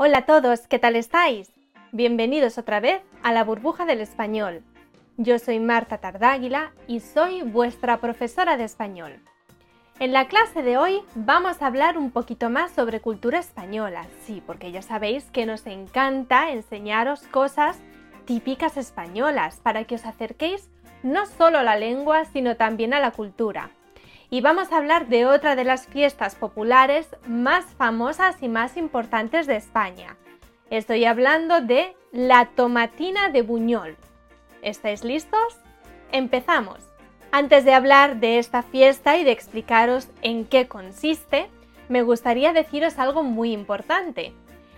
Hola a todos, ¿qué tal estáis? Bienvenidos otra vez a la burbuja del español. Yo soy Marta Tardáguila y soy vuestra profesora de español. En la clase de hoy vamos a hablar un poquito más sobre cultura española, sí, porque ya sabéis que nos encanta enseñaros cosas típicas españolas para que os acerquéis no solo a la lengua, sino también a la cultura y vamos a hablar de otra de las fiestas populares más famosas y más importantes de España. Estoy hablando de la tomatina de Buñol. ¿Estáis listos? Empezamos. Antes de hablar de esta fiesta y de explicaros en qué consiste, me gustaría deciros algo muy importante.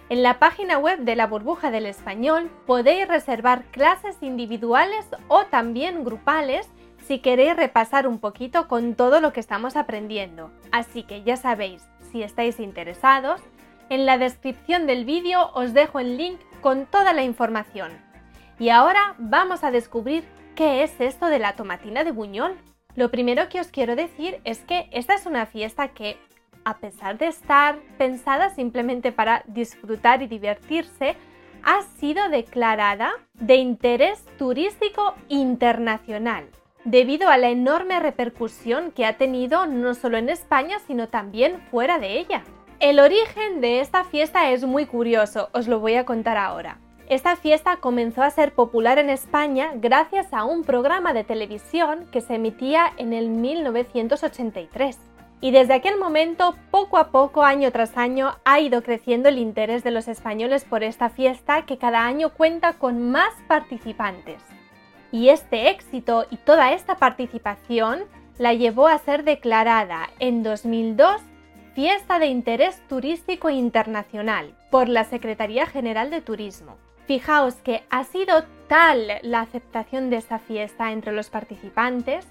En la página web de la burbuja del español podéis reservar clases individuales o también grupales si queréis repasar un poquito con todo lo que estamos aprendiendo. Así que ya sabéis, si estáis interesados, en la descripción del vídeo os dejo el link con toda la información. Y ahora vamos a descubrir qué es esto de la tomatina de Buñol. Lo primero que os quiero decir es que esta es una fiesta que, a pesar de estar pensada simplemente para disfrutar y divertirse, ha sido declarada de interés turístico internacional debido a la enorme repercusión que ha tenido no solo en España, sino también fuera de ella. El origen de esta fiesta es muy curioso, os lo voy a contar ahora. Esta fiesta comenzó a ser popular en España gracias a un programa de televisión que se emitía en el 1983. Y desde aquel momento, poco a poco, año tras año, ha ido creciendo el interés de los españoles por esta fiesta que cada año cuenta con más participantes. Y este éxito y toda esta participación la llevó a ser declarada en 2002 Fiesta de Interés Turístico Internacional por la Secretaría General de Turismo. Fijaos que ha sido tal la aceptación de esta fiesta entre los participantes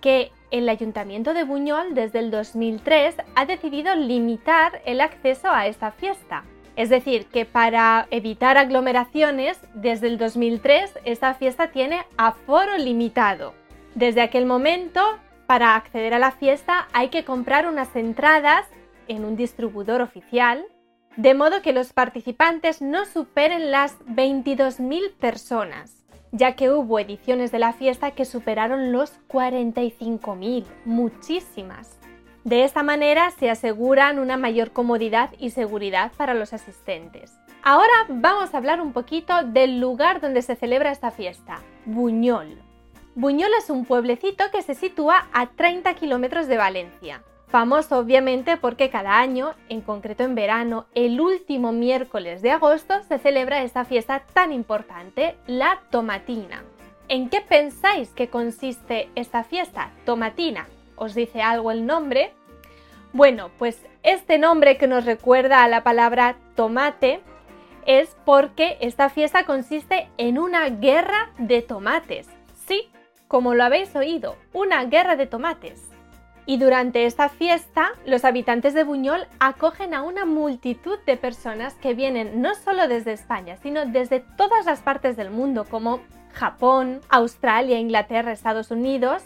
que el Ayuntamiento de Buñol desde el 2003 ha decidido limitar el acceso a esta fiesta es decir, que para evitar aglomeraciones, desde el 2003 esta fiesta tiene aforo limitado. Desde aquel momento, para acceder a la fiesta hay que comprar unas entradas en un distribuidor oficial, de modo que los participantes no superen las 22.000 personas, ya que hubo ediciones de la fiesta que superaron los 45.000, muchísimas. De esta manera se aseguran una mayor comodidad y seguridad para los asistentes. Ahora vamos a hablar un poquito del lugar donde se celebra esta fiesta, Buñol. Buñol es un pueblecito que se sitúa a 30 kilómetros de Valencia. Famoso obviamente porque cada año, en concreto en verano, el último miércoles de agosto se celebra esta fiesta tan importante, la tomatina. ¿En qué pensáis que consiste esta fiesta? Tomatina. ¿Os dice algo el nombre? Bueno, pues este nombre que nos recuerda a la palabra tomate es porque esta fiesta consiste en una guerra de tomates. Sí, como lo habéis oído, una guerra de tomates. Y durante esta fiesta, los habitantes de Buñol acogen a una multitud de personas que vienen no solo desde España, sino desde todas las partes del mundo, como Japón, Australia, Inglaterra, Estados Unidos,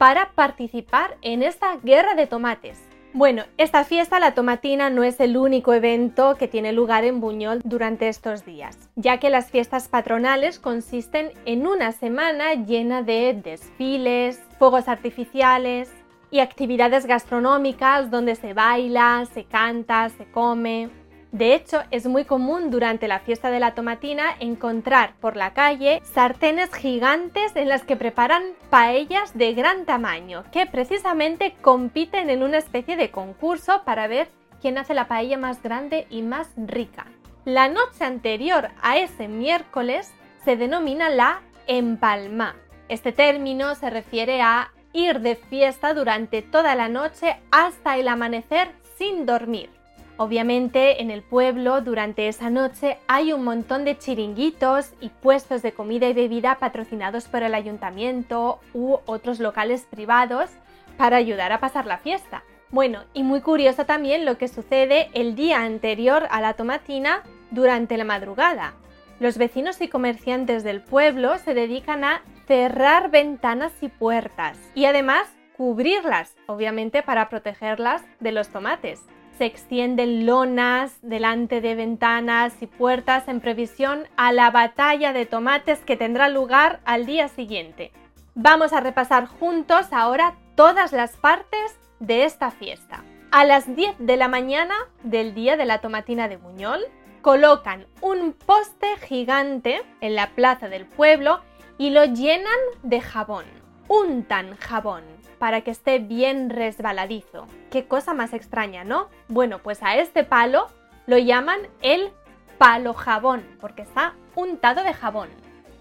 para participar en esta guerra de tomates. Bueno, esta fiesta, la tomatina, no es el único evento que tiene lugar en Buñol durante estos días, ya que las fiestas patronales consisten en una semana llena de desfiles, fuegos artificiales y actividades gastronómicas donde se baila, se canta, se come. De hecho, es muy común durante la fiesta de la tomatina encontrar por la calle sartenes gigantes en las que preparan paellas de gran tamaño, que precisamente compiten en una especie de concurso para ver quién hace la paella más grande y más rica. La noche anterior a ese miércoles se denomina la empalma. Este término se refiere a ir de fiesta durante toda la noche hasta el amanecer sin dormir. Obviamente en el pueblo durante esa noche hay un montón de chiringuitos y puestos de comida y bebida patrocinados por el ayuntamiento u otros locales privados para ayudar a pasar la fiesta. Bueno, y muy curioso también lo que sucede el día anterior a la tomatina durante la madrugada. Los vecinos y comerciantes del pueblo se dedican a cerrar ventanas y puertas y además cubrirlas, obviamente para protegerlas de los tomates se extienden lonas delante de ventanas y puertas en previsión a la batalla de tomates que tendrá lugar al día siguiente. Vamos a repasar juntos ahora todas las partes de esta fiesta. A las 10 de la mañana del día de la tomatina de Buñol, colocan un poste gigante en la plaza del pueblo y lo llenan de jabón. Untan jabón para que esté bien resbaladizo. Qué cosa más extraña, ¿no? Bueno, pues a este palo lo llaman el palo jabón, porque está untado de jabón.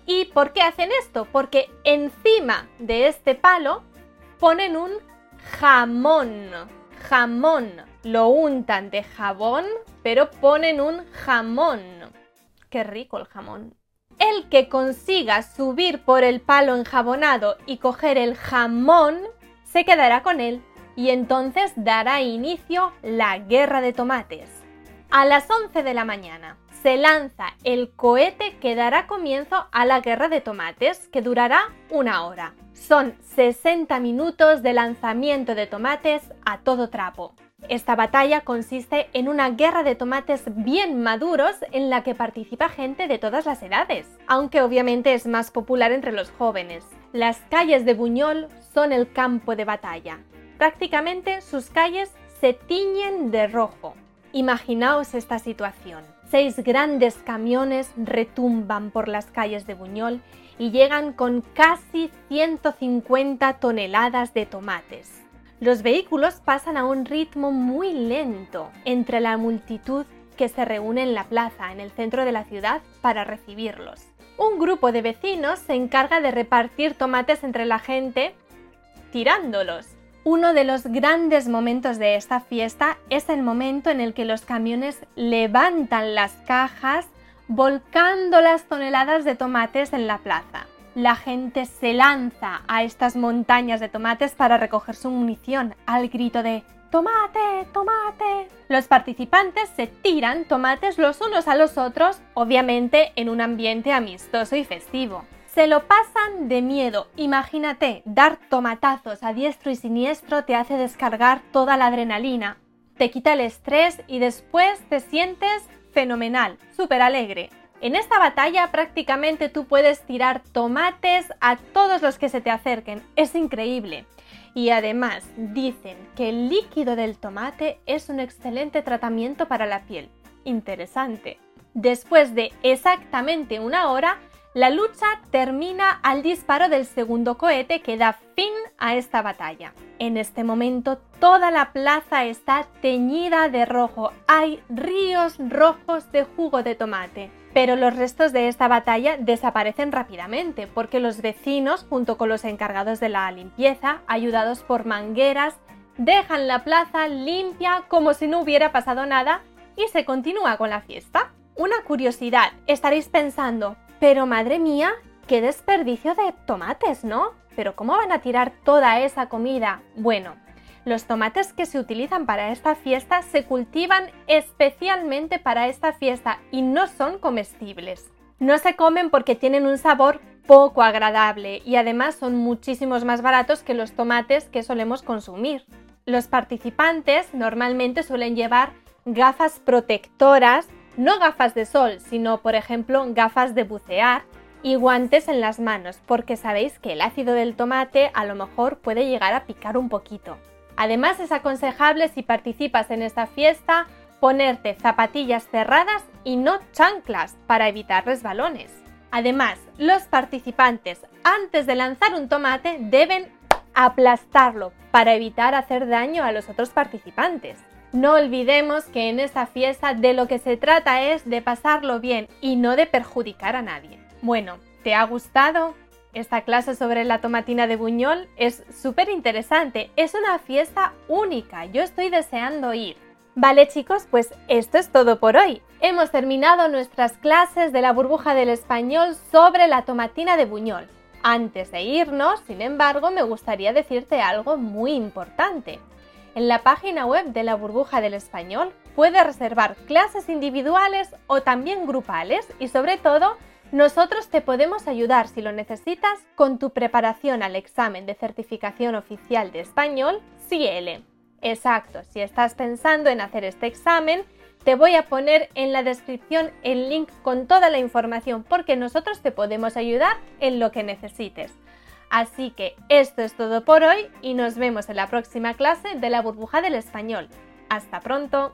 ¿Y por qué hacen esto? Porque encima de este palo ponen un jamón. Jamón. Lo untan de jabón, pero ponen un jamón. Qué rico el jamón. El que consiga subir por el palo enjabonado y coger el jamón se quedará con él y entonces dará inicio la guerra de tomates. A las 11 de la mañana se lanza el cohete que dará comienzo a la guerra de tomates, que durará una hora. Son 60 minutos de lanzamiento de tomates a todo trapo. Esta batalla consiste en una guerra de tomates bien maduros en la que participa gente de todas las edades, aunque obviamente es más popular entre los jóvenes. Las calles de Buñol son el campo de batalla. Prácticamente sus calles se tiñen de rojo. Imaginaos esta situación. Seis grandes camiones retumban por las calles de Buñol y llegan con casi 150 toneladas de tomates. Los vehículos pasan a un ritmo muy lento entre la multitud que se reúne en la plaza, en el centro de la ciudad, para recibirlos. Un grupo de vecinos se encarga de repartir tomates entre la gente tirándolos. Uno de los grandes momentos de esta fiesta es el momento en el que los camiones levantan las cajas volcando las toneladas de tomates en la plaza. La gente se lanza a estas montañas de tomates para recoger su munición al grito de ¡Tomate! ¡Tomate! Los participantes se tiran tomates los unos a los otros, obviamente en un ambiente amistoso y festivo se lo pasan de miedo. Imagínate, dar tomatazos a diestro y siniestro te hace descargar toda la adrenalina, te quita el estrés y después te sientes fenomenal, súper alegre. En esta batalla prácticamente tú puedes tirar tomates a todos los que se te acerquen, es increíble. Y además dicen que el líquido del tomate es un excelente tratamiento para la piel. Interesante. Después de exactamente una hora, la lucha termina al disparo del segundo cohete que da fin a esta batalla. En este momento toda la plaza está teñida de rojo. Hay ríos rojos de jugo de tomate. Pero los restos de esta batalla desaparecen rápidamente porque los vecinos, junto con los encargados de la limpieza, ayudados por mangueras, dejan la plaza limpia como si no hubiera pasado nada y se continúa con la fiesta. Una curiosidad, estaréis pensando, pero madre mía, qué desperdicio de tomates, ¿no? Pero ¿cómo van a tirar toda esa comida? Bueno, los tomates que se utilizan para esta fiesta se cultivan especialmente para esta fiesta y no son comestibles. No se comen porque tienen un sabor poco agradable y además son muchísimos más baratos que los tomates que solemos consumir. Los participantes normalmente suelen llevar gafas protectoras no gafas de sol, sino por ejemplo gafas de bucear y guantes en las manos, porque sabéis que el ácido del tomate a lo mejor puede llegar a picar un poquito. Además es aconsejable si participas en esta fiesta ponerte zapatillas cerradas y no chanclas para evitar resbalones. Además, los participantes antes de lanzar un tomate deben aplastarlo para evitar hacer daño a los otros participantes. No olvidemos que en esta fiesta de lo que se trata es de pasarlo bien y no de perjudicar a nadie. Bueno, ¿te ha gustado? Esta clase sobre la tomatina de Buñol es súper interesante, es una fiesta única, yo estoy deseando ir. Vale chicos, pues esto es todo por hoy. Hemos terminado nuestras clases de la burbuja del español sobre la tomatina de buñol. Antes de irnos, sin embargo, me gustaría decirte algo muy importante. En la página web de la burbuja del español puedes reservar clases individuales o también grupales y sobre todo nosotros te podemos ayudar si lo necesitas con tu preparación al examen de certificación oficial de español CL. Exacto, si estás pensando en hacer este examen, te voy a poner en la descripción el link con toda la información porque nosotros te podemos ayudar en lo que necesites. Así que esto es todo por hoy y nos vemos en la próxima clase de la burbuja del español. Hasta pronto.